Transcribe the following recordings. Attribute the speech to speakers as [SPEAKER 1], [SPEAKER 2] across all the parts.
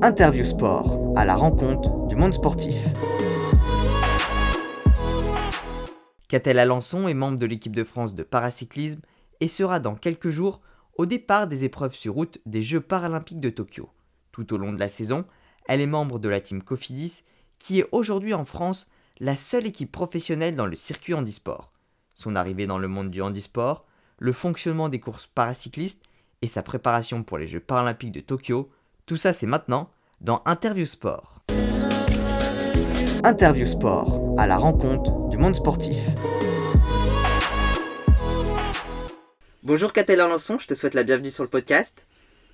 [SPEAKER 1] Interview Sport, à la rencontre du monde sportif. Catel Alençon est membre de l'équipe de France de paracyclisme et sera dans quelques jours au départ des épreuves sur route des Jeux paralympiques de Tokyo. Tout au long de la saison, elle est membre de la team Cofidis, qui est aujourd'hui en France la seule équipe professionnelle dans le circuit handisport. Son arrivée dans le monde du handisport, le fonctionnement des courses paracyclistes et sa préparation pour les Jeux paralympiques de Tokyo, tout ça c'est maintenant dans Interview Sport. Interview Sport, à la rencontre du monde sportif. Bonjour Catel Alençon, je te souhaite la bienvenue sur le podcast.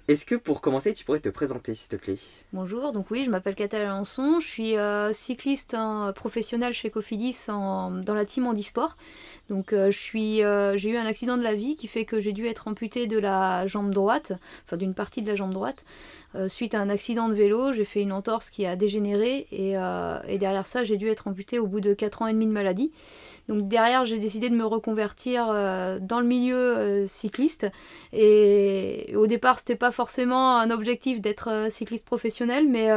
[SPEAKER 1] Est-ce que pour commencer, tu pourrais te présenter, s'il te plaît?
[SPEAKER 2] Bonjour, donc oui, je m'appelle Catel Alençon, je suis euh, cycliste hein, professionnel chez Cofidis dans la team handisport. Donc euh, euh, j'ai eu un accident de la vie qui fait que j'ai dû être amputé de la jambe droite, enfin d'une partie de la jambe droite. suite à un accident de vélo, j'ai fait une entorse qui a dégénéré et, et derrière ça, j'ai dû être amputé au bout de 4 ans et demi de maladie. Donc derrière, j'ai décidé de me reconvertir euh, dans le milieu euh, cycliste. Et au départ, c'était pas forcément un objectif d'être euh, cycliste professionnel, mais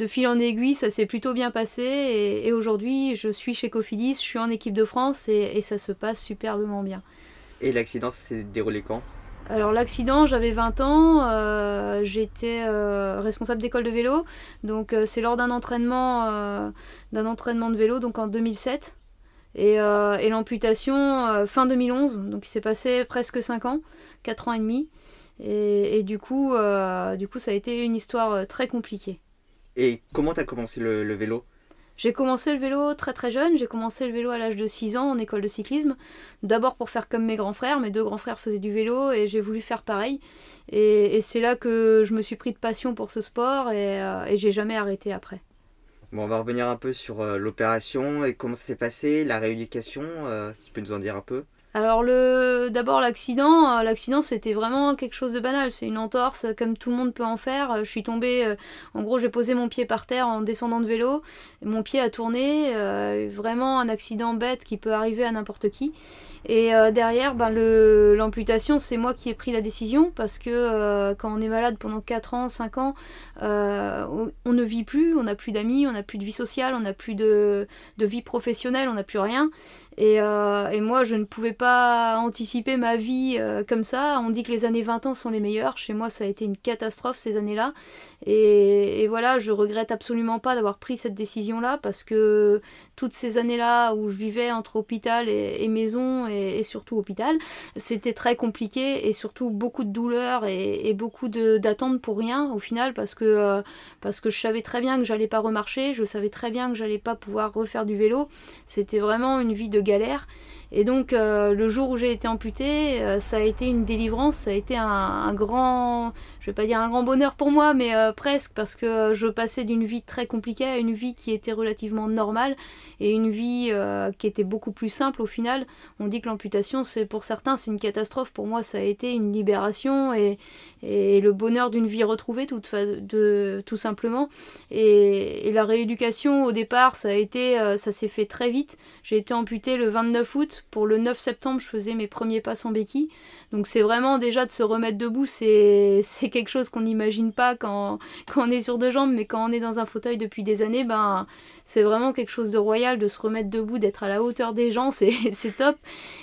[SPEAKER 2] de fil en aiguille, ça s'est plutôt bien passé. Et, aujourd'hui, je suis chez Cofidis, je suis en équipe de France et, ça se passe superbement bien.
[SPEAKER 1] Et l'accident s'est déroulé quand?
[SPEAKER 2] Alors l'accident, j'avais 20 ans, j'étais responsable d'école de vélo, donc c'est lors d'un entraînement, d'un entraînement de vélo, donc en 2007. Euh, et, l'amputation euh, fin 2011, donc il s'est passé presque 5 ans, 4 ans et demi. Et, du, coup, euh, du coup, ça a été une histoire très compliquée.
[SPEAKER 1] Et comment tu as commencé le, vélo?
[SPEAKER 2] J'ai commencé le vélo très très jeune, j'ai commencé le vélo à l'âge de 6 ans en école de cyclisme. D'abord pour faire comme mes grands frères, mes deux grands frères faisaient du vélo et j'ai voulu faire pareil. Et, c'est là que je me suis pris de passion pour ce sport et, et j'ai jamais arrêté après.
[SPEAKER 1] Bon, on va revenir un peu sur euh, l'opération et comment ça s'est passé, la rééducation. Euh, tu peux nous en dire un peu
[SPEAKER 2] alors le d'abord l'accident, euh, l'accident c'était vraiment quelque chose de banal, c'est une entorse comme tout le monde peut en faire. Je suis tombée, en gros j'ai posé mon pied par terre en descendant de vélo, mon pied a tourné, vraiment un accident bête qui peut arriver à n'importe qui. Et euh, derrière, ben, l'amputation, c'est moi qui ai pris la décision parce que euh, quand on est malade pendant 4 ans, 5 ans, euh, on, ne vit plus, on n'a plus d'amis, on n'a plus de vie sociale, on n'a plus de, vie professionnelle, on n'a plus rien. Euh, et, moi, je ne pouvais pas anticiper ma vie euh, comme ça. On dit que les années 20 ans sont les meilleures. Chez moi, ça a été une catastrophe ces années-là. Et, voilà, je regrette absolument pas d'avoir pris cette décision-là parce que toutes ces années-là où je vivais entre hôpital et, maison et, surtout hôpital, c'était très compliqué et surtout beaucoup de douleurs et, beaucoup d'attentes pour rien au final parce que, euh, parce que je savais très bien que j'allais pas remarcher, je savais très bien que j'allais pas pouvoir refaire du vélo. C'était vraiment une vie de galère. Et donc euh, le jour où j'ai été amputée, euh, ça a été une délivrance, ça a été un, grand, je vais pas dire un grand bonheur pour moi, mais euh, presque parce que je passais d'une vie très compliquée à une vie qui était relativement normale et une vie qui était beaucoup plus simple au final. On dit que l'amputation, c'est pour certains, c'est une catastrophe. Pour moi, ça a été une libération et, le bonheur d'une vie retrouvée tout, de, tout simplement. Et, et, la rééducation au départ, ça a été, ça s'est fait très vite. J'ai été amputée le 29 août pour le 9 septembre, je faisais mes premiers pas sans béquille. Donc c'est vraiment déjà de se remettre debout, c'est quelque chose qu'on n'imagine pas quand, on est sur deux jambes, mais quand on est dans un fauteuil depuis des années, ben c'est vraiment quelque chose de royal de se remettre debout, d'être à la hauteur des gens, c'est top.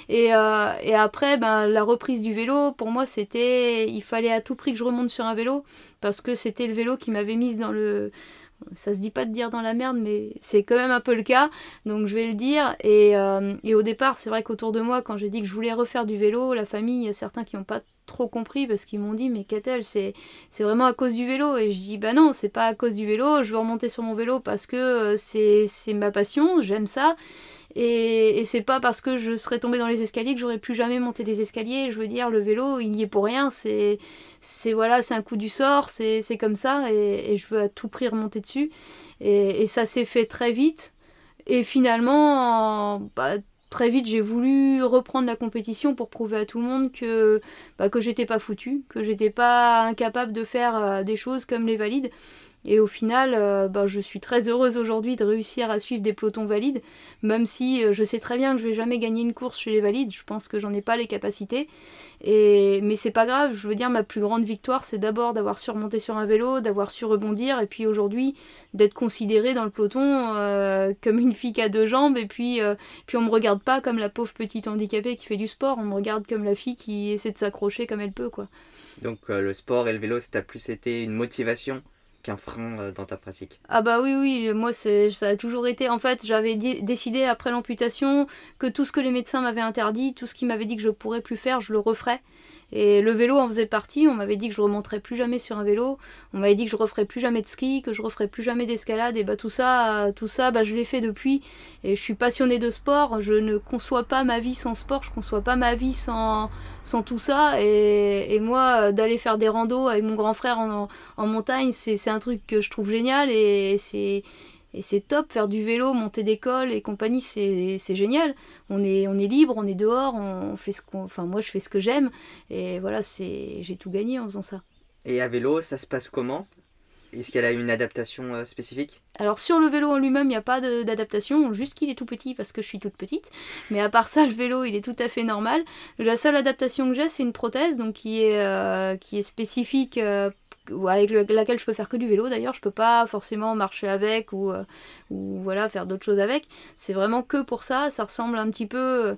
[SPEAKER 2] Et, euh, et après, ben, la reprise du vélo, pour moi, c'était, il fallait à tout prix que je remonte sur un vélo, parce que c'était le vélo qui m'avait mise dans le ça se dit pas de dire dans la merde, mais c'est quand même un peu le cas, donc je vais le dire. Et, euh, et au départ, c'est vrai qu'autour de moi, quand j'ai dit que je voulais refaire du vélo, la famille, il y a certains qui n'ont pas trop compris parce qu'ils m'ont dit mais Catel c'est c'est vraiment à cause du vélo et je dis bah non c'est pas à cause du vélo je veux remonter sur mon vélo parce que euh, c'est c'est ma passion j'aime ça et, c'est pas parce que je serais tombée dans les escaliers que j'aurais plus jamais monté des escaliers. Je veux dire, le vélo, il y est pour rien. C'est, voilà, un coup du sort. C'est, comme ça. Et, je veux à tout prix remonter dessus. Et, ça s'est fait très vite. Et finalement, bah, très vite, j'ai voulu reprendre la compétition pour prouver à tout le monde que, bah, que j'étais pas foutu, que j'étais pas incapable de faire euh, des choses comme les valides. Et au final, bah, je suis très heureuse aujourd'hui de réussir à suivre des pelotons valides, même si je sais très bien que je vais jamais gagner une course chez les valides. Je pense que j'en ai pas les capacités. Et, mais c'est pas grave, je veux dire, ma plus grande victoire, c'est d'abord d'avoir surmonté sur un vélo, d'avoir su rebondir, et puis aujourd'hui, d'être considérée dans le peloton euh, comme une fille qui a deux jambes, et puis, euh, puis on me regarde pas comme la pauvre petite handicapée qui fait du sport, on me regarde comme la fille qui essaie de s'accrocher comme elle peut, quoi.
[SPEAKER 1] Donc euh, le sport et le vélo, ça plus été une motivation qu'un frein dans ta pratique
[SPEAKER 2] Ah bah oui, oui, moi ça a toujours été. En fait, j'avais décidé après l'amputation que tout ce que les médecins m'avaient interdit, tout ce qu'ils m'avaient dit que je pourrais plus faire, je le referais. Et le vélo en faisait partie. On m'avait dit que je remonterais plus jamais sur un vélo. On m'avait dit que je referais plus jamais de ski, que je referais plus jamais d'escalade. Et bah tout ça, tout ça, bah je l'ai fait depuis. Et je suis passionnée de sport. Je ne conçois pas ma vie sans sport. Je conçois pas ma vie sans, sans tout ça. Et, et moi, d'aller faire des randos avec mon grand frère en, en montagne, c'est un truc que je trouve génial. Et c'est et c'est top, faire du vélo, monter d'école et compagnie, c'est génial. On est, on est libre, on est dehors, on fait ce qu'on. Enfin, moi, je fais ce que j'aime. Et voilà, c'est j'ai tout gagné en faisant ça.
[SPEAKER 1] Et à vélo, ça se passe comment? Est-ce qu'elle a une adaptation euh, spécifique?
[SPEAKER 2] Alors, sur le vélo en lui-même, il n'y a pas d'adaptation, juste qu'il est tout petit parce que je suis toute petite. Mais à part ça, le vélo, il est tout à fait normal. La seule adaptation que j'ai, c'est une prothèse donc qui est, euh, qui est spécifique. Euh, avec laquelle je peux faire que du vélo d'ailleurs, je peux pas forcément marcher avec ou, euh, ou voilà faire d'autres choses avec. C'est vraiment que pour ça, ça ressemble un petit peu euh,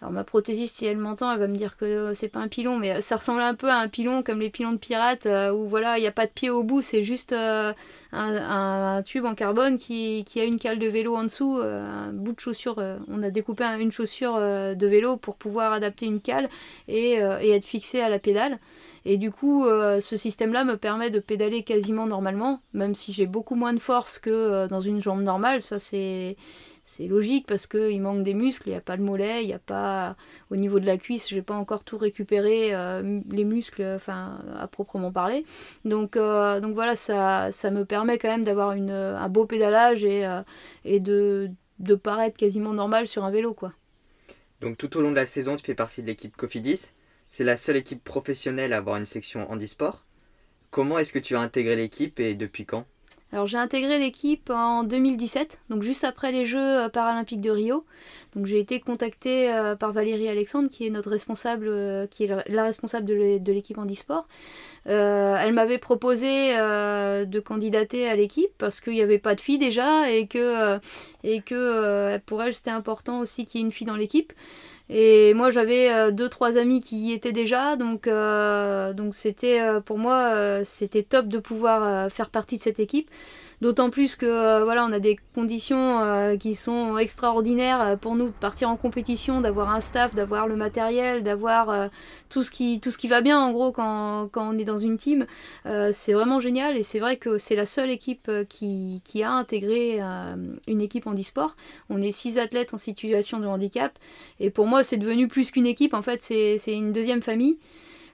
[SPEAKER 2] alors ma prothésiste, si elle m'entend, elle va me dire que c'est pas un pilon, mais ça ressemble un peu à un pilon comme les pilons de pirates, euh, où voilà, il n'y a pas de pied au bout, c'est juste un, tube en carbone qui, a une cale de vélo en dessous, un bout de chaussure. on a découpé une chaussure de vélo pour pouvoir adapter une cale et, être fixé à la pédale. Et du coup, euh, ce système-là me permet de pédaler quasiment normalement, même si j'ai beaucoup moins de force que euh, dans une jambe normale. Ça, c'est c'est logique parce qu'il manque des muscles, il n'y a pas le mollet, il n'y a pas au niveau de la cuisse, j'ai pas encore tout récupéré euh, les muscles, enfin à proprement parler. Donc, donc voilà, ça, ça me permet quand même d'avoir un beau pédalage et, et de, de paraître quasiment normal sur un vélo quoi.
[SPEAKER 1] Donc tout au long de la saison, tu fais partie de l'équipe Cofidis. C'est la seule équipe professionnelle à avoir une section handisport. Comment est-ce que tu as intégré l'équipe et depuis quand?
[SPEAKER 2] Alors j'ai intégré l'équipe en 2017, donc juste après les Jeux euh, paralympiques de Rio. Donc j'ai été contactée euh, par Valérie Alexandre, qui est notre responsable, euh, qui est la responsable de l'équipe handisport. elle m'avait proposé de candidater à l'équipe parce qu'il n'y avait pas de fille déjà et que, et que pour elle c'était important aussi qu'il y ait une fille dans l'équipe. Et moi j'avais euh, deux trois amis qui y étaient déjà, donc euh, donc c'était euh, pour moi c'était top de pouvoir faire partie de cette équipe. D'autant plus que euh, voilà, on a des conditions euh, qui sont extraordinaires euh, pour nous de partir en compétition, d'avoir un staff, d'avoir le matériel, d'avoir tout, ce qui, va bien en gros quand, quand on est dans une team. c'est vraiment génial et c'est vrai que c'est la seule équipe qui, qui a intégré une équipe en e-sport. On est six athlètes en situation de handicap et pour moi c'est devenu plus qu'une équipe, en fait c'est une deuxième famille.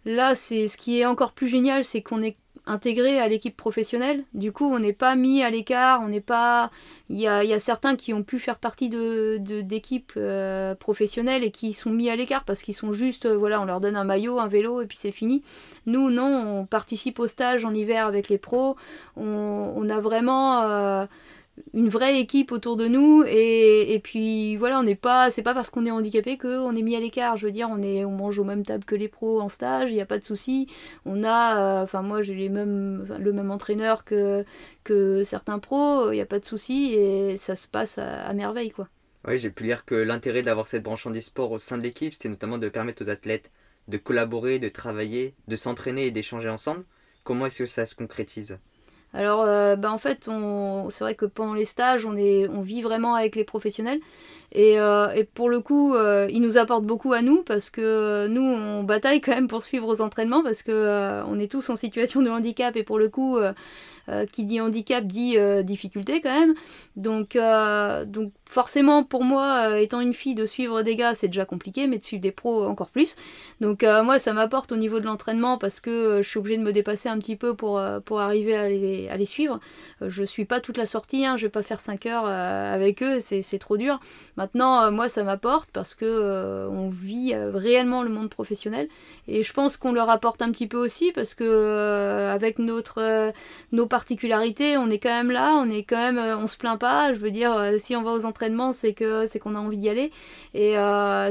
[SPEAKER 2] Là, c'est ce qui est encore plus génial, c'est qu'on est intégré à l'équipe professionnelle. Du coup, on n'est pas mis à l'écart, on n'est pas. Il y a, certains qui ont pu faire partie de, d'équipes euh, professionnelles et qui sont mis à l'écart parce qu'ils sont juste, euh, voilà, on leur donne un maillot, un vélo et puis c'est fini. Nous, non, on participe au stage en hiver avec les pros. On, a vraiment. Une vraie équipe autour de nous et, et puis voilà on n'est pas c'est pas parce qu'on est handicapé qu'on est mis à l'écart. Je veux dire on est on mange aux mêmes tables que les pros en stage il n'y a pas de souci. On a euh, enfin moi j'ai les mêmes le même entraîneur que que certains pros il n'y a pas de souci et ça se passe à, merveille quoi.
[SPEAKER 1] Oui j'ai pu lire que l'intérêt d'avoir cette branche en sport au sein de l'équipe c'était notamment de permettre aux athlètes de collaborer de travailler de s'entraîner et d'échanger ensemble. Comment est-ce que ça se concrétise?
[SPEAKER 2] Alors, euh, bah, en fait, c'est vrai que pendant les stages, on, est, on vit vraiment avec les professionnels. Et, euh, pour le coup, euh, ils nous apportent beaucoup à nous parce que nous, on bataille quand même pour suivre aux entraînements parce que on est tous en situation de handicap et pour le coup, euh, qui dit handicap dit euh, difficulté quand même. Donc, euh, donc forcément pour moi, étant une fille, de suivre des gars c'est déjà compliqué, mais de suivre des pros encore plus. Donc moi ça m'apporte au niveau de l'entraînement parce que je suis obligée de me dépasser un petit peu pour, pour arriver à les, à les suivre. je suis pas toute la sortie, hein, je vais pas faire 5 heures avec eux, c'est trop dur. Maintenant, moi, ça m'apporte parce que on vit réellement le monde professionnel et je pense qu'on leur apporte un petit peu aussi parce que avec notre nos on est quand même là, on est quand même, on se plaint pas. Je veux dire, si on va aux entraînements, c'est que c'est qu'on a envie d'y aller et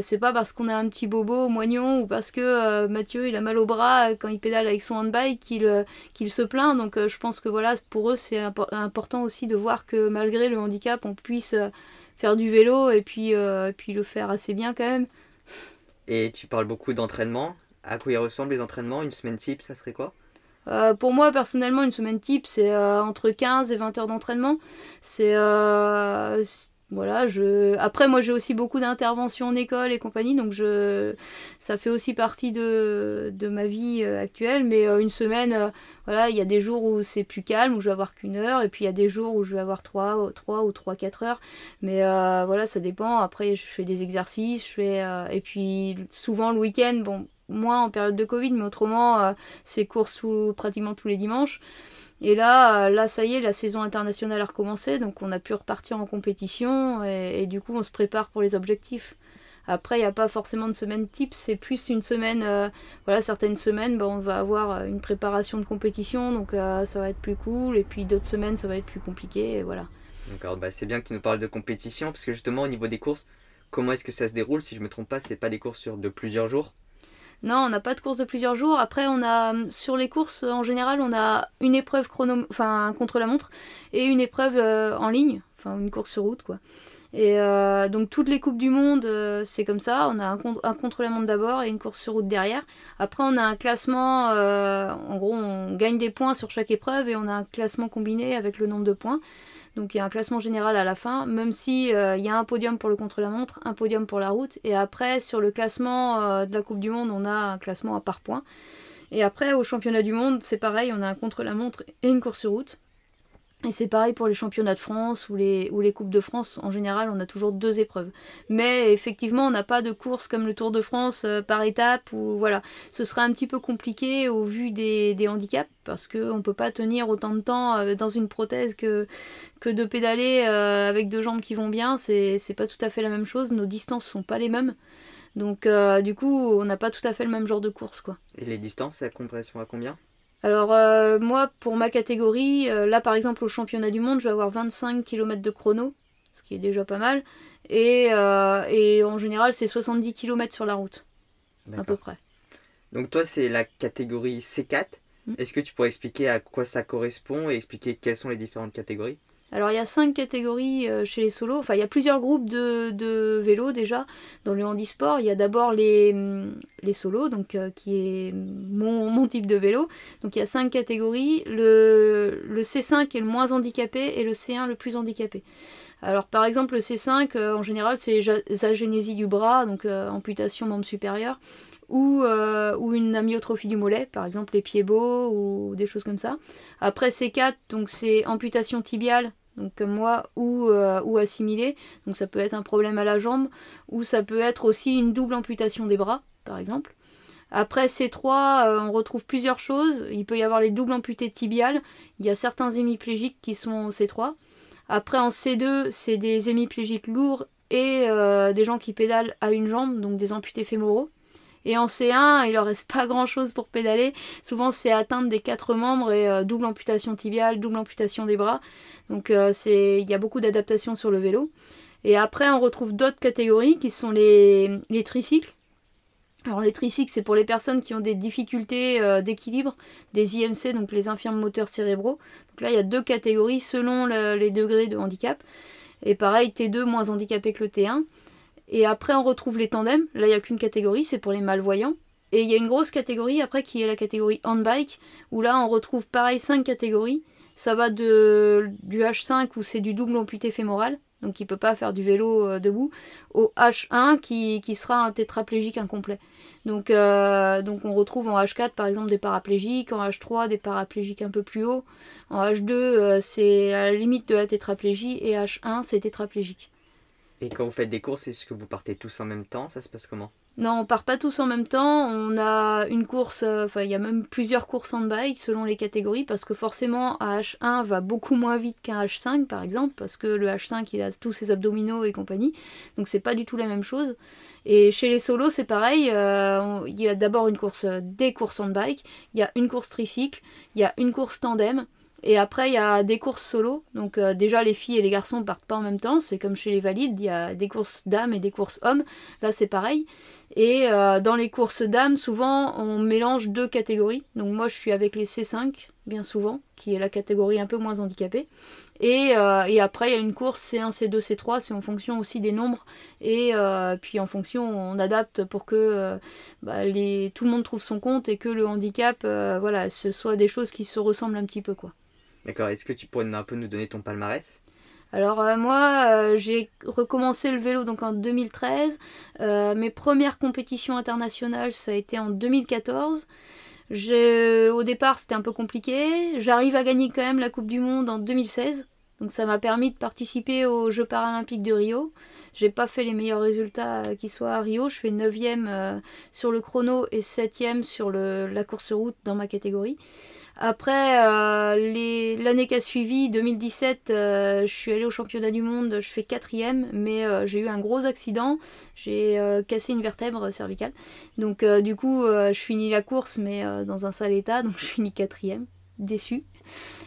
[SPEAKER 2] c'est pas parce qu'on a un petit bobo moignon ou parce que Mathieu il a mal au bras quand il pédale avec son handbike qu'il qu'il se plaint. Donc je pense que voilà, pour eux c'est important aussi de voir que malgré le handicap, on puisse faire du vélo et puis, puis le faire assez bien quand même.
[SPEAKER 1] Et tu parles beaucoup d'entraînement. À quoi ils ressemblent les entraînements? Une semaine type, ça serait quoi?
[SPEAKER 2] Euh, pour moi, personnellement, une semaine type, c'est entre 15 et 20 heures d'entraînement. C'est voilà, je... Après, moi, j'ai aussi beaucoup d'interventions en école et compagnie, donc je... ça fait aussi partie de, de ma vie euh, actuelle. Mais euh, une semaine, euh, voilà, il y a des jours où c'est plus calme, où je vais avoir qu'une heure, et puis il y a des jours où je vais avoir trois, trois ou trois, quatre heures. Mais voilà, ça dépend. Après, je fais des exercices, je fais... et puis souvent le week-end, bon, moins en période de Covid, mais autrement, c'est cours pratiquement tous les dimanches. Et là, là, ça y est, la saison internationale a recommencé, donc on a pu repartir en compétition et, du coup on se prépare pour les objectifs. Après, il n'y a pas forcément de semaine type, c'est plus une semaine, euh, voilà, certaines semaines, bah, on va avoir euh, une préparation de compétition, donc euh, ça va être plus cool, et puis d'autres semaines, ça va être plus compliqué, voilà.
[SPEAKER 1] D'accord, bah, c'est bien que tu nous parles de compétition, parce que justement, au niveau des courses, comment est-ce que ça se déroule? Si je ne me trompe pas, c'est pas des courses sur de plusieurs jours?
[SPEAKER 2] Non, on n'a pas de course de plusieurs jours. Après, on a sur les courses en général, on a une épreuve chrono, enfin contre la montre et une épreuve euh, en ligne, enfin une course sur route quoi. Et euh, donc toutes les coupes du monde, euh, c'est comme ça. On a un, un contre la montre d'abord et une course sur route derrière. Après, on a un classement. en gros, on gagne des points sur chaque épreuve et on a un classement combiné avec le nombre de points. Donc il y a un classement général à la fin, même si euh, il y a un podium pour le contre-la-montre, un podium pour la route, et après sur le classement euh, de la Coupe du Monde, on a un classement à par points. Et après au championnat du monde, c'est pareil, on a un contre-la-montre et une course sur route. Et c'est pareil pour les championnats de France ou les, ou les Coupes de France. En général, on a toujours deux épreuves. Mais effectivement, on n'a pas de course comme le Tour de France euh, par étape. Ou voilà, ce serait un petit peu compliqué au vu des, handicaps parce qu'on ne peut pas tenir autant de temps euh, dans une prothèse que, de pédaler euh, avec deux jambes qui vont bien. C'est pas tout à fait la même chose. Nos distances sont pas les mêmes. Donc du coup, on n'a pas tout à fait le même genre de course. quoi.
[SPEAKER 1] Et les distances, ça compression à combien?
[SPEAKER 2] Alors euh, moi, pour ma catégorie, euh, là par exemple au championnat du monde, je vais avoir 25 km de chrono, ce qui est déjà pas mal. Et, euh, en général, c'est 70 km sur la route, à peu près.
[SPEAKER 1] Donc toi, c'est la catégorie C4. Mm. Est-ce que tu pourrais expliquer à quoi ça correspond et expliquer quelles sont les différentes catégories?
[SPEAKER 2] Alors il y a cinq catégories euh, chez les solos, enfin il y a plusieurs groupes de, vélos déjà dans le handisport. Il y a d'abord les, mm, les solos, donc euh, qui est mon, type de vélo. Donc il y a cinq catégories. Le, le, C5 est le moins handicapé et le C1 le plus handicapé. Alors par exemple le C5 euh, en général c'est agénésie du bras, donc amputation membre supérieur. Ou, ou, une amyotrophie du mollet, par exemple les pieds beaux ou des choses comme ça. Après C4, donc c'est amputation tibiale donc comme moi, ou, euh, ou assimilé. Donc ça peut être un problème à la jambe, ou ça peut être aussi une double amputation des bras, par exemple. Après C3, euh, on retrouve plusieurs choses. Il peut y avoir les doubles amputés tibiales. Il y a certains hémiplégiques qui sont en C3. Après en C2, c'est des hémiplégiques lourds et euh, des gens qui pédalent à une jambe, donc des amputés fémoraux. Et en C1, il leur reste pas grand chose pour pédaler. Souvent, c'est atteindre des quatre membres et euh, double amputation tibiale, double amputation des bras. Donc, euh, il y a beaucoup d'adaptations sur le vélo. Et après, on retrouve d'autres catégories qui sont les, les tricycles. Alors les tricycles, c'est pour les personnes qui ont des difficultés euh, d'équilibre, des IMC, donc les infirmes moteurs cérébraux. Donc là, il y a deux catégories selon les degrés de handicap. Et pareil, T2 moins handicapé que le T1. Et après, on retrouve les tandems. Là, il n'y a qu'une catégorie, c'est pour les malvoyants. Et il y a une grosse catégorie après qui est la catégorie handbike, où là, on retrouve pareil 5 catégories. Ça va de, du H5 où c'est du double amputé fémoral, donc il ne peut pas faire du vélo euh, debout, au H1 qui, sera un tétraplégique incomplet. Donc, euh, donc on retrouve en H4 par exemple des paraplégiques, en H3 des paraplégiques un peu plus haut, en H2 euh, c'est à la limite de la tétraplégie et H1 c'est tétraplégique.
[SPEAKER 1] Et quand vous faites des courses, est-ce que vous partez tous en même temps? Ça se passe comment?
[SPEAKER 2] Non, on part pas tous en même temps. On a une course, euh, enfin il y a même plusieurs courses en bike selon les catégories parce que forcément un H1 va beaucoup moins vite qu'un H5 par exemple parce que le H5 il a tous ses abdominaux et compagnie. Donc c'est pas du tout la même chose. Et chez les solos c'est pareil. Euh, il y a d'abord une course des courses en bike, il y a une course tricycle, il y a une course tandem. Et après, il y a des courses solo. Donc euh, déjà, les filles et les garçons partent pas en même temps. C'est comme chez les valides, il y a des courses dames et des courses hommes. Là, c'est pareil. Et euh, dans les courses dames, souvent, on mélange deux catégories. Donc moi, je suis avec les C5, bien souvent, qui est la catégorie un peu moins handicapée. Et, euh, et après, il y a une course C1, C2, C3. C'est en fonction aussi des nombres. Et puis en fonction, on adapte pour que bah, tout le monde trouve son compte et que le handicap, voilà, ce soit des choses qui se ressemblent un petit peu, quoi.
[SPEAKER 1] D'accord, est-ce que tu pourrais un peu nous donner ton palmarès?
[SPEAKER 2] Alors euh, moi, euh, j'ai recommencé le vélo donc en 2013. Euh, mes premières compétitions internationales, ça a été en 2014. au départ, c'était un peu compliqué. J'arrive à gagner quand même la Coupe du Monde en 2016. Donc ça m'a permis de participer aux Jeux paralympiques de Rio. J'ai pas fait les meilleurs résultats qui soient à Rio. Je fais 9e sur le chrono et 7e sur la course route dans ma catégorie. Après, euh, l'année qui a suivi, 2017, euh, je suis allée au championnat du monde, je fais quatrième, mais euh, j'ai eu un gros accident, j'ai cassé une vertèbre cervicale. Donc du coup, je finis la course, mais dans un sale état, donc je finis quatrième, déçu.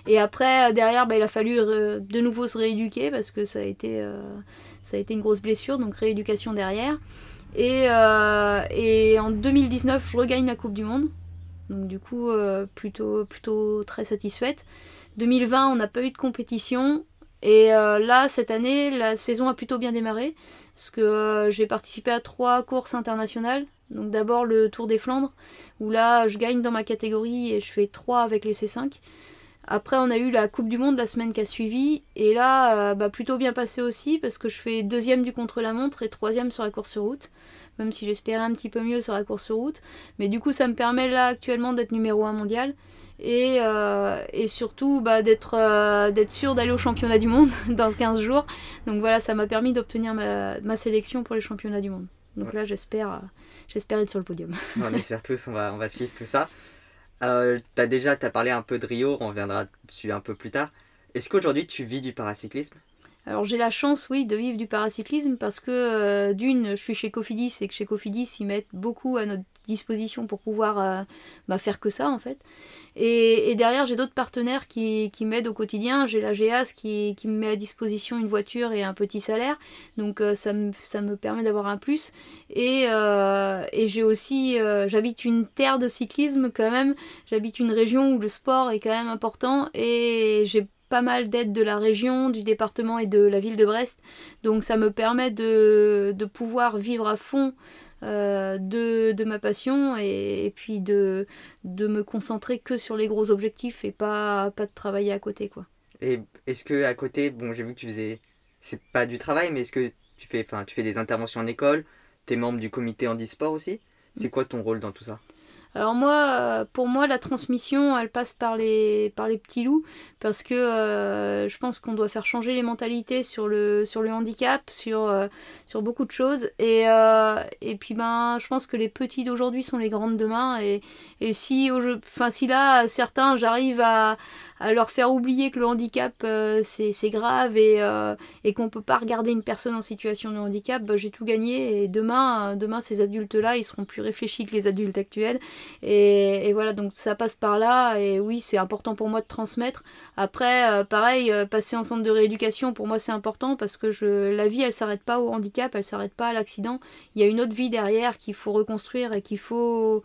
[SPEAKER 2] Et après, derrière, bah, il a fallu de nouveau se rééduquer parce que ça a été, ça a été une grosse blessure, donc rééducation derrière. Et en 2019, je regagne la Coupe du Monde. Donc du coup, euh, plutôt, plutôt très satisfaite. 2020, on n'a pas eu de compétition. Et euh, là, cette année, la saison a plutôt bien démarré. Parce que euh, j'ai participé à trois courses internationales. Donc d'abord le Tour des Flandres, où là, je gagne dans ma catégorie et je fais 3 avec les C5. Après, on a eu la Coupe du Monde la semaine qui a suivi. Et là, bah, plutôt bien passé aussi, parce que je fais deuxième du contre-la-montre et troisième sur la course sur route même si j'espérais un petit peu mieux sur la course route. Mais du coup, ça me permet là actuellement d'être numéro 1 mondial. Et, euh, et surtout bah, d'être euh, sûr d'aller au championnat du monde dans 15 jours. Donc voilà, ça m'a permis d'obtenir ma, ma, sélection pour les championnats du monde. Donc là, j'espère euh, j'espère être sur le podium.
[SPEAKER 1] on espère tous, on va, on va suivre tout ça. Euh, as déjà as parlé un peu de Rio, on reviendra dessus un peu plus tard. Est-ce qu'aujourd'hui tu vis du paracyclisme?
[SPEAKER 2] Alors j'ai la chance, oui, de vivre du paracyclisme parce que euh, d'une, je suis chez Cofidis et que chez Cofidis, ils mettent beaucoup à notre disposition pour pouvoir euh, bah, faire que ça en fait. Et, derrière, j'ai d'autres partenaires qui, m'aident au quotidien. J'ai la GEAS qui, me met à disposition une voiture et un petit salaire. Donc euh, ça, me, permet d'avoir un plus. Et, et j'ai aussi, j'habite une terre de cyclisme quand même. J'habite une région où le sport est quand même important. Et j'ai pas mal d'aides de la région, du département et de la ville de Brest. Donc ça me permet de, pouvoir vivre à fond euh, de, ma passion et, puis de, de me concentrer que sur les gros objectifs et pas, pas de travailler à côté. quoi.
[SPEAKER 1] Et est-ce que à côté, bon j'ai vu que tu faisais, c'est pas du travail, mais est-ce que tu fais, tu fais des interventions en école, tu es membre du comité handisport aussi? C'est quoi ton rôle dans tout ça?
[SPEAKER 2] Alors moi, euh, pour moi, la transmission, elle passe par les, par les petits loups, parce que euh, je pense qu'on doit faire changer les mentalités sur le, sur le handicap, sur, euh, sur beaucoup de choses. Et, et puis ben, je pense que les petits d'aujourd'hui sont les grandes demain. Et, et si, enfin, si là, certains, j'arrive à, à leur faire oublier que le handicap euh, c'est grave et, euh, qu'on peut pas regarder une personne en situation de handicap, bah, j'ai tout gagné et demain, euh, demain ces adultes-là ils seront plus réfléchis que les adultes actuels et, voilà donc ça passe par là et oui c'est important pour moi de transmettre. Après pareil passer en centre de rééducation pour moi c'est important parce que je, la vie elle s'arrête pas au handicap, elle s'arrête pas à l'accident, il y a une autre vie derrière qu'il faut reconstruire et qu'il faut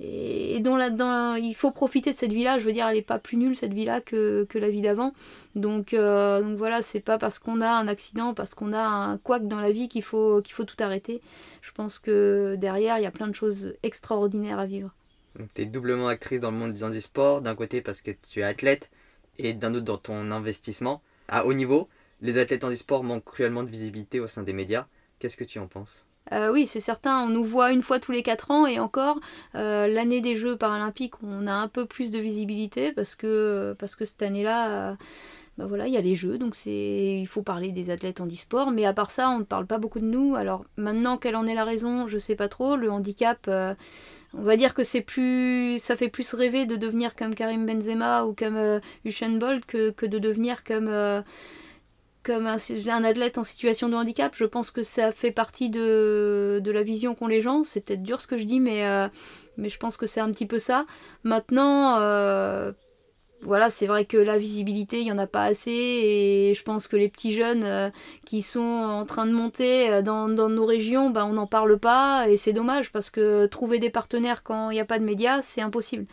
[SPEAKER 2] et, dont là-dedans il faut profiter de cette vie-là. Je veux dire, elle n'est pas plus nulle cette vie-là que, la vie d'avant. Donc, euh, donc voilà, c'est pas parce qu'on a un accident, parce qu'on a un couac dans la vie qu'il faut, faut tout arrêter. Je pense que derrière, il y a plein de choses extraordinaires à vivre.
[SPEAKER 1] Tu es doublement actrice dans le monde du sport, d'un côté parce que tu es athlète et d'un autre dans ton investissement. À haut niveau, les athlètes en sport manquent cruellement de visibilité au sein des médias. Qu'est-ce que tu en penses?
[SPEAKER 2] Oui, c'est certain, on nous voit une fois tous les 4 ans et encore, l'année des Jeux paralympiques, on a un peu plus de visibilité parce que, cette année-là bah voilà, il y a les jeux, donc il faut parler des athlètes en e-sport, mais à part ça, on ne parle pas beaucoup de nous. Alors maintenant, quelle en est la raison, je sais pas trop. Le handicap, euh, on va dire que c'est plus, ça fait plus rêver de devenir comme Karim Benzema ou comme euh, Bolt que, de devenir comme euh, comme un, athlète en situation de handicap. Je pense que ça fait partie de, la vision qu'ont les gens. C'est peut-être dur ce que je dis, mais mais je pense que c'est un petit peu ça. Maintenant voilà, c'est vrai que la visibilité, il n'y en a pas assez et je pense que les petits jeunes euh, qui sont en train de monter euh, dans, nos régions, bah, on n'en parle pas et c'est dommage parce que trouver des partenaires quand il n'y a pas de médias, c'est impossible.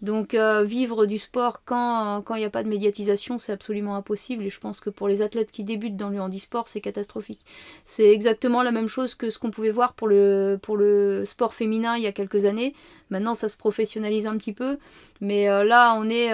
[SPEAKER 2] Donc euh, vivre du sport quand il n'y a pas de médiatisation, c'est absolument impossible et je pense que pour les athlètes qui débutent dans le handisport, c'est catastrophique. C'est exactement la même chose que ce qu'on pouvait voir pour le, pour le sport féminin il y a quelques années. Maintenant, ça se professionnalise un petit peu, mais là, on est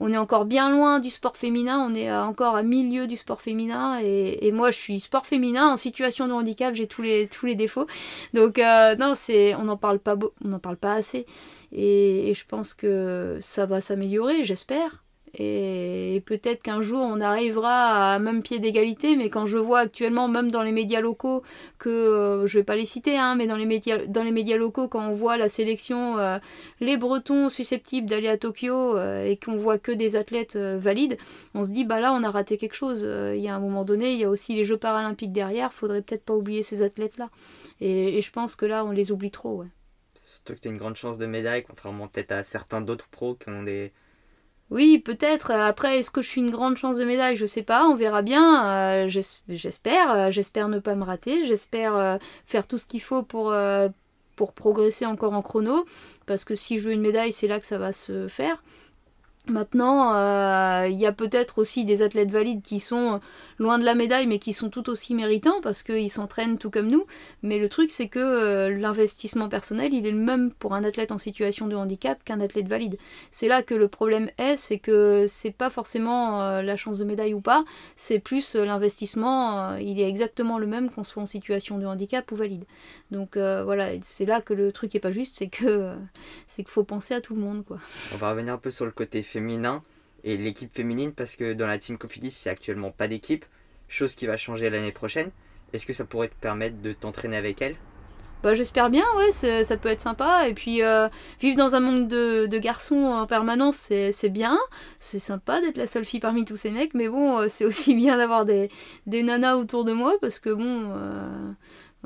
[SPEAKER 2] on est encore bien loin du sport féminin, on est encore à milieu du sport féminin et, moi je suis sport féminin en situation de handicap, j'ai tous les, défauts. Donc euh, non, c'est on n'en parle pas on n'en parle pas assez et, je pense que ça va s'améliorer, j'espère. Et peut-être qu'un jour on arrivera à même pied d'égalité, mais quand je vois actuellement, même dans les médias locaux, que euh, je vais pas les citer, hein, mais dans les médias, dans les médias locaux, quand on voit la sélection, euh, les Bretons susceptibles d'aller à Tokyo euh, et qu'on voit que des athlètes valides, on se dit bah là on a raté quelque chose. Il y a un moment donné, il y a aussi les Jeux paralympiques derrière, faudrait peut-être pas oublier ces athlètes là. Et, je pense que là on les oublie trop. Ouais.
[SPEAKER 1] Surtout que tu as une grande chance de médaille, contrairement peut-être à certains d'autres pros qui ont des
[SPEAKER 2] oui, peut-être. Après, est-ce que je suis une grande chance de médaille? Je sais pas, on verra bien. Euh, j'espère, euh, j'espère ne pas me rater. J'espère euh, faire tout ce qu'il faut pour, pour progresser encore en chrono. Parce que si je veux une médaille, c'est là que ça va se faire. Maintenant, il y a peut-être aussi des athlètes valides qui sont loin de la médaille, mais qui sont tout aussi méritants parce qu'ils s'entraînent tout comme nous. Mais le truc, c'est que euh, l'investissement personnel, il est le même pour un athlète en situation de handicap qu'un athlète valide. C'est là que le problème est, c'est que c'est pas forcément euh, la chance de médaille ou pas, c'est plus euh, l'investissement, il est exactement le même qu'on soit en situation de handicap ou valide. Donc voilà, c'est là que le truc est pas juste, c'est que c'est qu'il faut penser à tout le monde, quoi.
[SPEAKER 1] On va revenir un peu sur le côté féminin et l'équipe féminine parce que dans la team Cofidis, c'est actuellement pas d'équipe, chose qui va changer l'année prochaine. Est-ce que ça pourrait te permettre de t'entraîner avec elle?
[SPEAKER 2] Bah, j'espère bien, ouais, ça peut être sympa. Et puis, euh, vivre dans un monde de, garçons en permanence, c'est bien. C'est sympa d'être la seule fille parmi tous ces mecs, mais bon, euh, c'est aussi bien d'avoir des, des, nanas autour de moi parce que bon. Euh,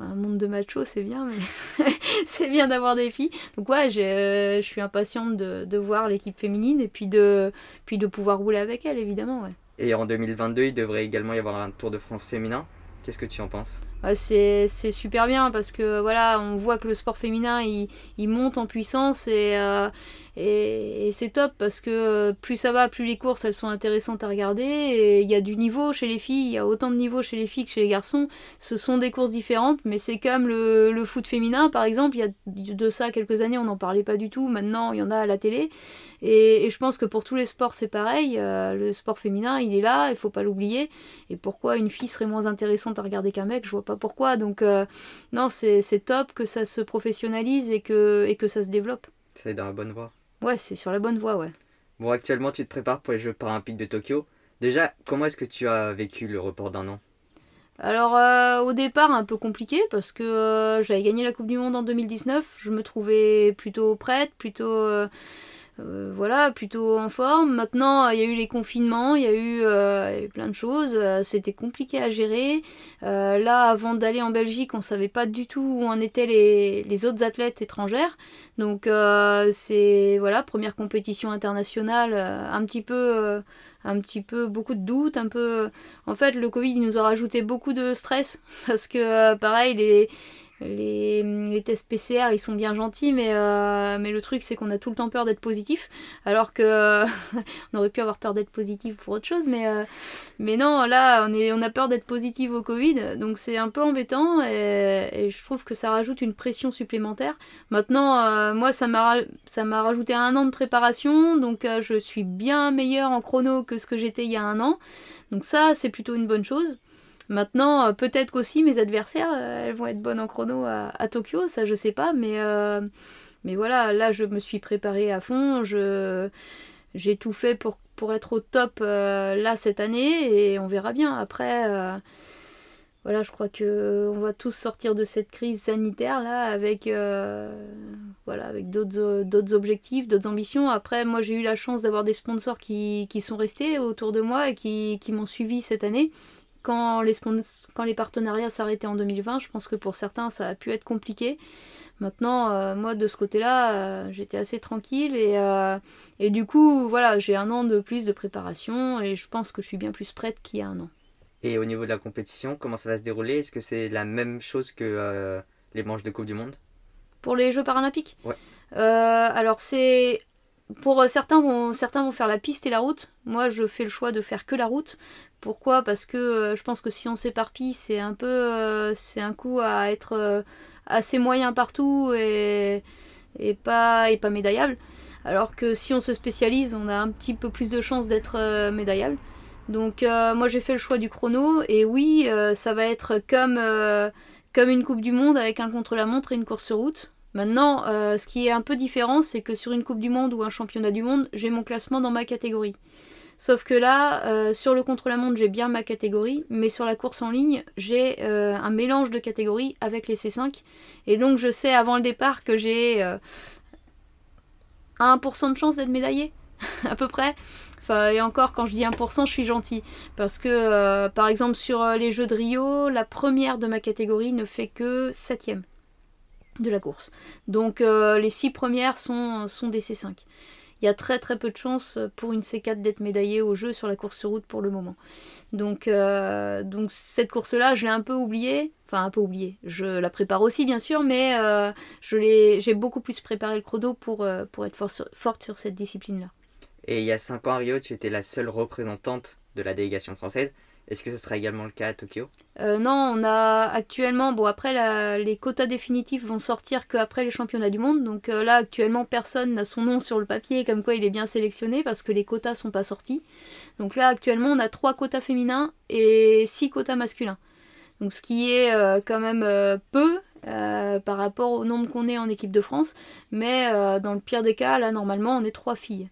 [SPEAKER 2] un monde de machos, c'est bien, mais c'est bien d'avoir des filles. Donc ouais, je suis impatiente de, voir l'équipe féminine et puis de, puis de pouvoir rouler avec elle, évidemment. Ouais.
[SPEAKER 1] Et en 2022, il devrait également y avoir un Tour de France féminin. Qu'est-ce que tu en penses?
[SPEAKER 2] C'est, super bien parce que voilà, on voit que le sport féminin il, il monte en puissance et, euh, et, c'est top parce que euh, plus ça va, plus les courses elles sont intéressantes à regarder. Et il y a du niveau chez les filles, il y a autant de niveau chez les filles que chez les garçons. Ce sont des courses différentes, mais c'est comme le, le, foot féminin par exemple. Il y a de ça quelques années, on n'en parlait pas du tout. Maintenant, il y en a à la télé. Et, je pense que pour tous les sports, c'est pareil. Euh, le sport féminin, il est là, il faut pas l'oublier. Et pourquoi une fille serait moins intéressante à regarder qu'un mec? Je vois pas pourquoi. Donc, euh, non, c'est top que ça se professionnalise et que, et que ça se développe.
[SPEAKER 1] C'est dans la bonne voie.
[SPEAKER 2] Ouais, c'est sur la bonne voie, ouais.
[SPEAKER 1] Bon, actuellement, tu te prépares pour les Jeux paralympiques de Tokyo. Déjà, comment est-ce que tu as vécu le report d'un an?
[SPEAKER 2] Alors euh, au départ un peu compliqué parce que euh, j'avais gagné la Coupe du Monde en 2019, je me trouvais plutôt prête, plutôt euh, euh, voilà, plutôt en forme. Maintenant, il y a eu les confinements, il y a eu, euh, plein de choses. Euh, c'était compliqué à gérer. là, avant d'aller en Belgique, on savait pas du tout où en étaient les, les autres athlètes étrangères. Donc, c'est voilà, première compétition internationale, un petit peu un petit peu beaucoup de doutes, un peu. En fait, le Covid nous a rajouté beaucoup de stress parce que pareil les les, tests PCR ils sont bien gentils mais, euh, mais le truc c'est qu'on a tout le temps peur d'être positif alors que on aurait pu avoir peur d'être positif pour autre chose mais, euh, mais non là on, est, on a peur d'être positif au Covid donc c'est un peu embêtant et, je trouve que ça rajoute une pression supplémentaire. Maintenant euh, moi ça m'a ça m'a rajouté un an de préparation donc je suis bien meilleure en chrono que ce que j'étais il y a un an donc ça c'est plutôt une bonne chose Maintenant, peut-être qu'aussi mes adversaires, elles vont être bonnes en chrono à, Tokyo, ça je sais pas, mais, mais voilà, là je me suis préparée à fond, j'ai tout fait pour, pour être au top là cette année et on verra bien. Après, voilà, je crois que on va tous sortir de cette crise sanitaire là avec euh, voilà avec d'autres d'autres objectifs, d'autres ambitions. Après, moi j'ai eu la chance d'avoir des sponsors qui, qui, sont restés autour de moi et qui, qui m'ont suivi cette année. Quand les, quand les partenariats s'arrêtaient en 2020, je pense que pour certains ça a pu être compliqué. Maintenant, euh, moi de ce côté-là, euh, j'étais assez tranquille et, et du coup, voilà, j'ai un an de plus de préparation et je pense que je suis bien plus prête qu'il y a un an.
[SPEAKER 1] Et au niveau de la compétition, comment ça va se dérouler? Est-ce que c'est la même chose que euh, les manches de Coupe du Monde?
[SPEAKER 2] Pour les Jeux paralympiques?
[SPEAKER 1] Ouais.
[SPEAKER 2] Euh, alors c'est pour certains vont certains vont faire la piste et la route. Moi, je fais le choix de faire que la route. Pourquoi? Parce que euh, je pense que si on s'éparpille, c'est un peu c'est un coup à être assez moyen partout et, pas et pas médaillable. Alors que si on se spécialise, on a un petit peu plus de chances d'être médaillable. Donc euh, moi j'ai fait le choix du chrono et oui euh, ça va être comme, euh, comme une coupe du monde avec un contre-la-montre et une course route. Maintenant ce qui est un peu différent c'est que sur une coupe du monde ou un championnat du monde j'ai mon classement dans ma catégorie. Sauf que là sur le contre-la-montre j'ai bien ma catégorie mais sur la course en ligne j'ai un mélange de catégories avec les C5 et donc je sais avant le départ que j'ai 1% de chance d'être médaillé à peu près et encore, quand je dis 1%, je suis gentil. Parce que, euh, par exemple, sur euh, les Jeux de Rio, la première de ma catégorie ne fait que 7 de la course. Donc, euh, les 6 premières sont, sont des C5. Il y a très très peu de chances pour une C4 d'être médaillée au jeu sur la course sur route pour le moment. Donc, donc cette course-là, je l'ai un peu oubliée. Enfin, un peu oubliée. Je la prépare aussi, bien sûr, mais j'ai beaucoup plus préparé le chrono pour, pour être forte sur cette discipline-là.
[SPEAKER 1] Et il y a 5 ans à Rio, tu étais la seule représentante de la délégation française. Est-ce que ce sera également le cas à Tokyo?
[SPEAKER 2] Euh, Non, on a actuellement, bon après les quotas définitifs vont sortir qu'après les championnats du monde, donc euh, là actuellement personne n'a son nom sur le papier comme quoi il est bien sélectionné parce que les quotas sont pas sortis. Donc là actuellement on a 3 quotas féminins et 6 quotas masculins. Donc ce qui est euh, quand même peu par rapport au nombre qu'on est en équipe de France, mais dans le pire des cas là normalement on est 3 filles.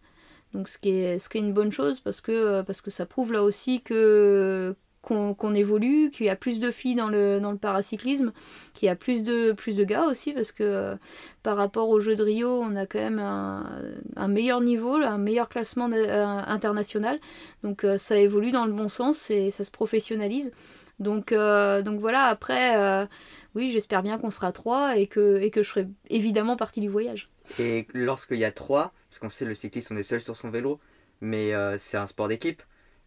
[SPEAKER 2] Donc ce qui est, ce qui est une bonne chose parce que, euh, parce que ça prouve là aussi que qu'on évolue, qu'il y a plus de filles dans le, dans le paracyclisme, qu'il y a plus de, plus de gars aussi, parce que euh, par rapport aux Jeux de Rio, on a quand même un, meilleur niveau, un meilleur classement euh, international. Donc ça évolue dans le bon sens et ça se professionnalise. Donc, donc voilà, après, oui, j'espère bien qu'on sera trois et que, et que je serai évidemment partie du voyage.
[SPEAKER 1] Et lorsqu'il y a trois, parce qu'on sait le cycliste on est seul sur son vélo, mais euh, c'est un sport d'équipe,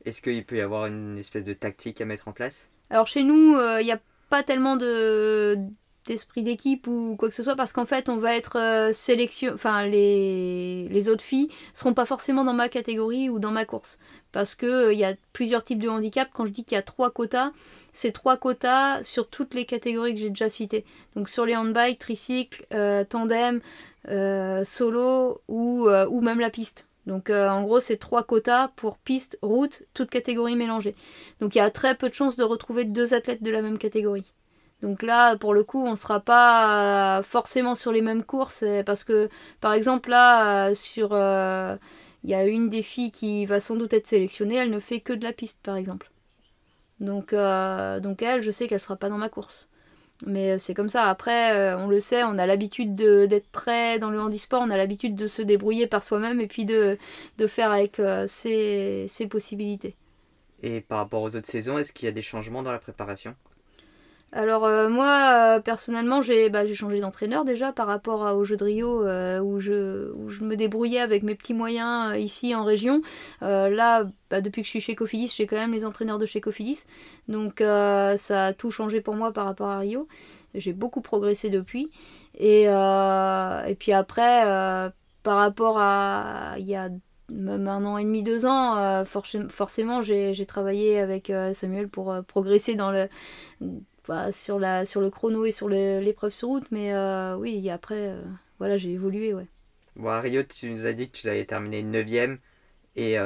[SPEAKER 1] est-ce qu'il peut y avoir une espèce de tactique à mettre en place?
[SPEAKER 2] Alors chez nous, euh, il n'y a pas tellement de d'esprit d'équipe ou quoi que ce soit parce qu'en fait on va être euh, sélection enfin les, autres filles seront pas forcément dans ma catégorie ou dans ma course parce que il y a plusieurs types de handicap quand je dis qu'il y a trois quotas c'est trois quotas sur toutes les catégories que j'ai déjà citées donc sur les handbikes tricycle tandem euh, solo ou, euh, même la piste. Donc euh, en gros c'est trois quotas pour piste, route, toutes catégories mélangées. Donc il y a très peu de chances de retrouver deux athlètes de la même catégorie. Donc là pour le coup on ne sera pas forcément sur les mêmes courses parce que par exemple là sur il y a une des filles qui va sans doute être sélectionnée, elle ne fait que de la piste par exemple. Donc, elle je sais qu'elle sera pas dans ma course. Mais euh, c'est comme ça. Après, euh, on le sait, on a l'habitude d'être très dans le handisport, on a l'habitude de se débrouiller par soi-même et puis de, faire avec euh, ses possibilités.
[SPEAKER 1] Et par rapport aux autres saisons, est-ce qu'il y a des changements dans la préparation?
[SPEAKER 2] Alors euh, moi, euh, personnellement, bah, j'ai changé d'entraîneur déjà par rapport au jeu de Rio euh, où, je, me débrouillais avec mes petits moyens ici en région. là, bah, depuis que je suis chez Cofidis, j'ai quand même les entraîneurs de chez Cofidis. Donc ça a tout changé pour moi par rapport à Rio. J'ai beaucoup progressé depuis. Et puis après, par rapport à il y a même un an et demi, deux ans, forcément j'ai travaillé avec Samuel pour progresser dans le sur, la, sur le chrono et sur l'épreuve sur route, mais euh, oui, après, euh, voilà, j'ai évolué, ouais.
[SPEAKER 1] Bon, à Rio, tu nous as dit que tu avais terminé 9ème, et 9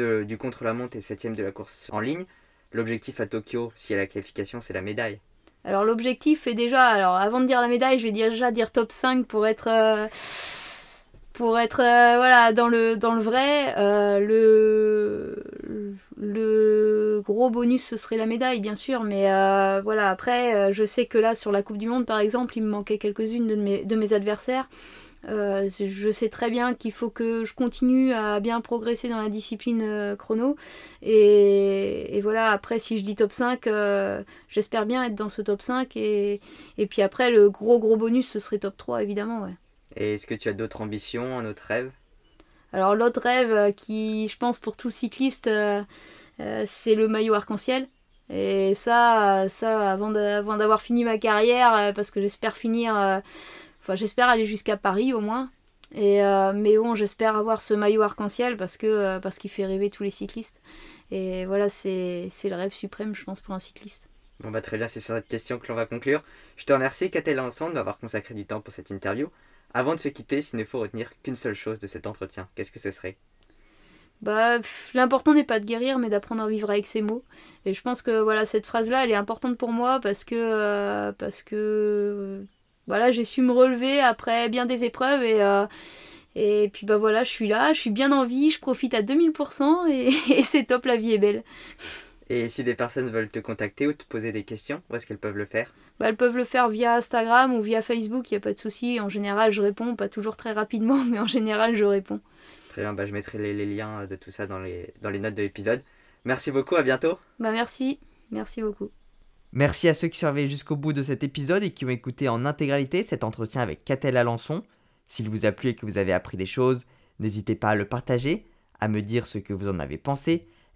[SPEAKER 1] euh, du contre-la-montre et 7ème de la course en ligne. l'objectif à Tokyo, si y a la qualification, c'est la médaille.
[SPEAKER 2] Alors l'objectif est déjà, alors avant de dire la médaille, je vais déjà dire top 5 pour être, pour être euh, voilà, dans, le, dans le vrai. Euh, le, gros bonus, ce serait la médaille, bien sûr. Mais voilà, après, je sais que là, sur la Coupe du Monde, par exemple, il me manquait quelques-unes de mes, adversaires. Euh, je sais très bien qu'il faut que je continue à bien progresser dans la discipline euh, chrono. Et, voilà, après, si je dis top 5, euh, j'espère bien être dans ce top 5. Et, et, puis après, le gros gros bonus, ce serait top 3, évidemment. Ouais.
[SPEAKER 1] Et est-ce que tu as d'autres ambitions, un autre rêve?
[SPEAKER 2] Alors, l'autre rêve qui, je pense, pour tout cycliste, c'est le maillot arc-en-ciel. Et ça, ça avant d'avoir fini ma carrière, parce que j'espère finir Enfin, j'espère aller jusqu'à Paris au moins. Et euh, mais bon, j'espère avoir ce maillot arc-en-ciel parce que euh, parce qu'il fait rêver tous les cyclistes. Et voilà, c'est le rêve suprême, je pense, pour un cycliste.
[SPEAKER 1] Bon bah très bien, c'est sur cette question que l'on va conclure. Je te remercie, Catel Ensemble, d'avoir consacré du temps pour cette interview. Avant de se quitter, s'il ne faut retenir qu'une seule chose de cet entretien, qu'est-ce que ce serait?
[SPEAKER 2] Bah, l'important n'est pas de guérir, mais d'apprendre à vivre avec ses mots. Et je pense que voilà, cette phrase-là, elle est importante pour moi parce que euh, parce que voilà, j'ai su me relever après bien des épreuves et, euh, et puis bah voilà, je suis là, je suis bien en vie, je profite à 2000% et, c'est top, la vie est belle.
[SPEAKER 1] Et si des personnes veulent te contacter ou te poser des questions, où est-ce qu'elles peuvent le faire
[SPEAKER 2] bah, Elles peuvent le faire via Instagram ou via Facebook, il n'y a pas de souci. En général, je réponds, pas toujours très rapidement, mais en général, je réponds.
[SPEAKER 1] Très bien, bah, je mettrai les, liens de tout ça dans les, dans les notes de l'épisode. Merci beaucoup, à bientôt.
[SPEAKER 2] Bah, merci, merci beaucoup.
[SPEAKER 1] Merci à ceux qui sont arrivés jusqu'au bout de cet épisode et qui ont écouté en intégralité cet entretien avec Catel Alençon. S'il vous a plu et que vous avez appris des choses, n'hésitez pas à le partager, à me dire ce que vous en avez pensé